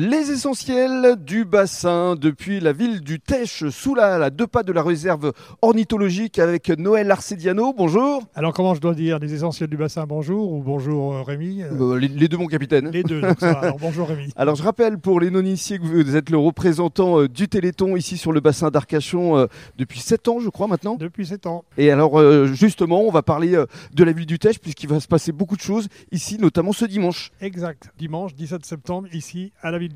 Les essentiels du bassin depuis la ville du Tèche, sous la, deux pas de la réserve ornithologique avec Noël Arcediano. Bonjour. Alors comment je dois dire Les essentiels du bassin, bonjour ou bonjour euh, Rémi euh, Euh, les, les deux, mon capitaine. Les deux, donc ça va. Alors bonjour Rémi. Alors je rappelle pour les non-initiés que vous êtes le représentant euh, du Téléthon ici sur le bassin d'Arcachon depuis 7 ans je crois maintenant. Depuis 7 ans. Et alors justement on va parler de la ville du Tèche puisqu'il va se passer beaucoup de choses ici notamment ce dimanche. Exact. Dimanche 17 septembre, ici, à la ville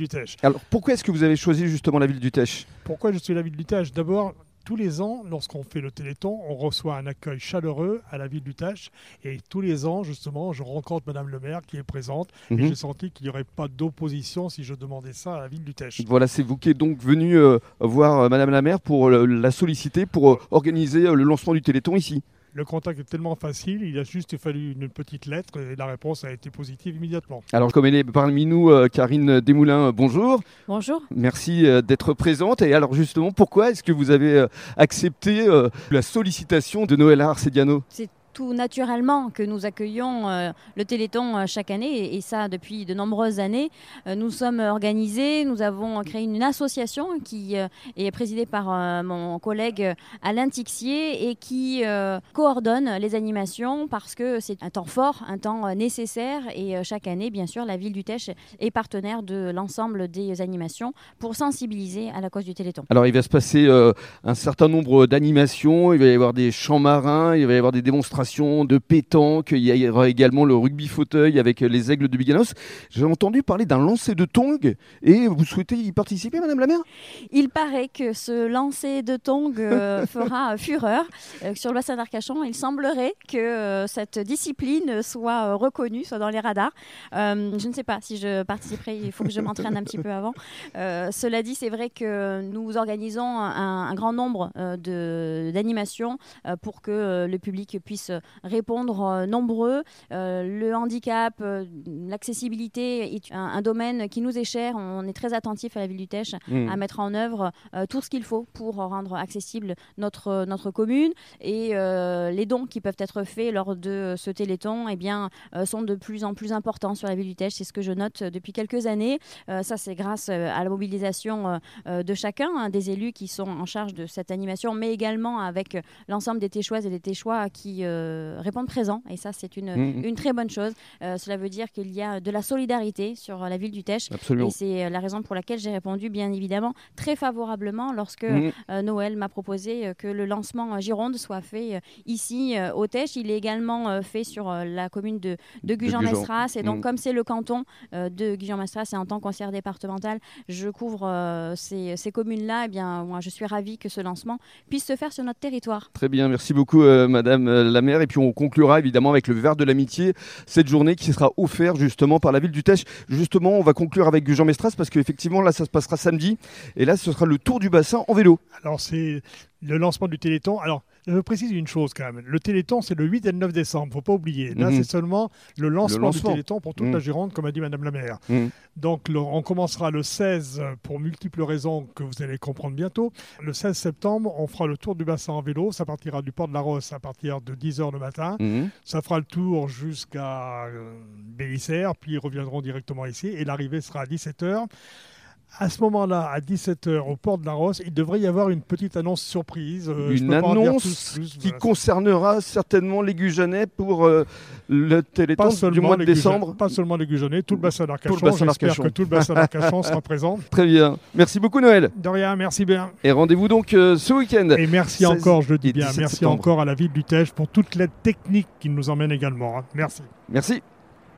Alors pourquoi est-ce que vous avez choisi justement la ville du Tèche Pourquoi je suis la ville du Tèche D'abord, tous les ans, lorsqu'on fait le Téléthon, on reçoit un accueil chaleureux à la ville du Tèche. Et tous les ans, justement, je rencontre Madame le maire qui est présente. Et Mhm. j'ai senti qu'il n'y aurait pas d'opposition si je demandais ça à la ville du Tèche. Voilà, c'est vous qui êtes donc venu euh, voir euh, Madame la maire pour euh, la solliciter pour euh, organiser le lancement du Téléthon ici. Le contact est tellement facile, il a juste fallu une petite lettre et la réponse a été positive immédiatement. Alors comme elle est parmi nous, euh, Karine Desmoulins, euh, bonjour. Bonjour. Merci euh, d'être présente. Et alors justement, pourquoi est-ce que vous avez euh, accepté euh, la sollicitation de Noël Arcediano? C'est tout naturellement que nous accueillons euh, le Téléthon euh, chaque année et, ça depuis de nombreuses années. Euh, nous sommes organisés, nous avons créé une, association qui est présidée par mon collègue Alain Tixier et qui coordonne les animations parce que c'est un temps fort, un temps nécessaire et chaque année, bien sûr, la ville du Tèche est partenaire de l'ensemble des animations pour sensibiliser à la cause du Téléthon. Alors il va se passer un certain nombre d'animations, il va y avoir des chants marins, il va y avoir des démonstrations de pétanque, il y aura également le rugby fauteuil avec les aigles de Biganos. J'ai entendu parler d'un lancer de tongs et vous souhaitez y participer Madame la maire Il paraît que ce lancer de tongs euh, fera fureur euh, sur le bassin d'Arcachon. Il semblerait que euh, cette discipline soit reconnue, soit dans les radars. Je ne sais pas si je participerai, il faut que je m'entraîne un petit peu avant. Cela dit, c'est vrai que nous organisons un, un grand nombre d'animations pour que le public puisse répondre euh, nombreux. Euh, le handicap, euh, l'accessibilité est un, un domaine qui nous est cher. On est très attentif à la ville du Tèche Mmh. à mettre en œuvre tout ce qu'il faut pour rendre accessible notre, notre commune. Et les dons qui peuvent être faits lors de ce téléthon eh bien, sont de plus en plus importants sur la ville du Tèche. C'est ce que je note depuis quelques années. Ça, c'est grâce à la mobilisation de chacun, hein, des élus qui sont en charge de cette animation, mais également avec l'ensemble des Téchoises et des Téchois qui euh, répondent présents. Et ça, c'est une, Mhm. une très bonne chose. Euh, cela veut dire qu'il y a de la solidarité sur la ville du Tèche. Absolument. Et c'est euh, la raison pour laquelle j'ai répondu, bien évidemment, très favorablement lorsque euh, Noël m'a proposé euh, que le lancement euh, Gironde soit fait euh, ici euh, au Tèche. Il est également euh, fait sur euh, la commune de, de Gujan-Mestras. Et donc, comme c'est le canton euh, de Gujan-Mestras et en tant que conseillère départementale, je couvre euh, ces, ces communes-là. Eh bien, moi, je suis ravie que ce lancement puisse se faire sur notre territoire. Très bien, merci beaucoup euh, Madame euh, la maire. Et puis on conclura évidemment avec le verre de l'amitié, cette journée qui sera offerte justement par la ville du Tèche. Justement, on va conclure avec Jean Mestras parce qu'effectivement là ça se passera samedi. Et là ce sera le tour du bassin en vélo. Alors c'est le lancement du Téléthon. Je précise une chose quand même. Le Téléthon c'est le 8 et le 9 décembre, faut pas oublier. Là Mhm. c'est seulement le lancement, lancement. du Téléthon pour toute Mhm. la Gironde, comme a dit Madame la maire. Mhm. Donc le- on commencera le 16 pour multiples raisons que vous allez comprendre bientôt. Le 16 septembre, on fera le tour du bassin en vélo. Ça partira du port de la Rosse à partir de 10h le matin. Ça fera le tour jusqu'à euh, Bélissaire, puis ils reviendront directement ici. Et l'arrivée sera à 17h. À ce moment-là, à 17h, au port de la Rosse, il devrait y avoir une petite annonce surprise. Euh, Une annonce plus, plus, qui voilà. concernera certainement les Gujanais pour euh, le Téléthon du mois de décembre. Pas seulement les Gujanais, tout le bassin d'Arcachon. J'espère que tout le bassin d'Arcachon sera présent. Très bien. Merci beaucoup Noël. De rien, merci bien. Et rendez-vous donc euh, ce week-end. Et merci 16 encore, je le dis bien, 17 merci septembre. encore à la ville du Tèche pour toute l'aide technique qui nous emmène également. hein. Merci. Merci.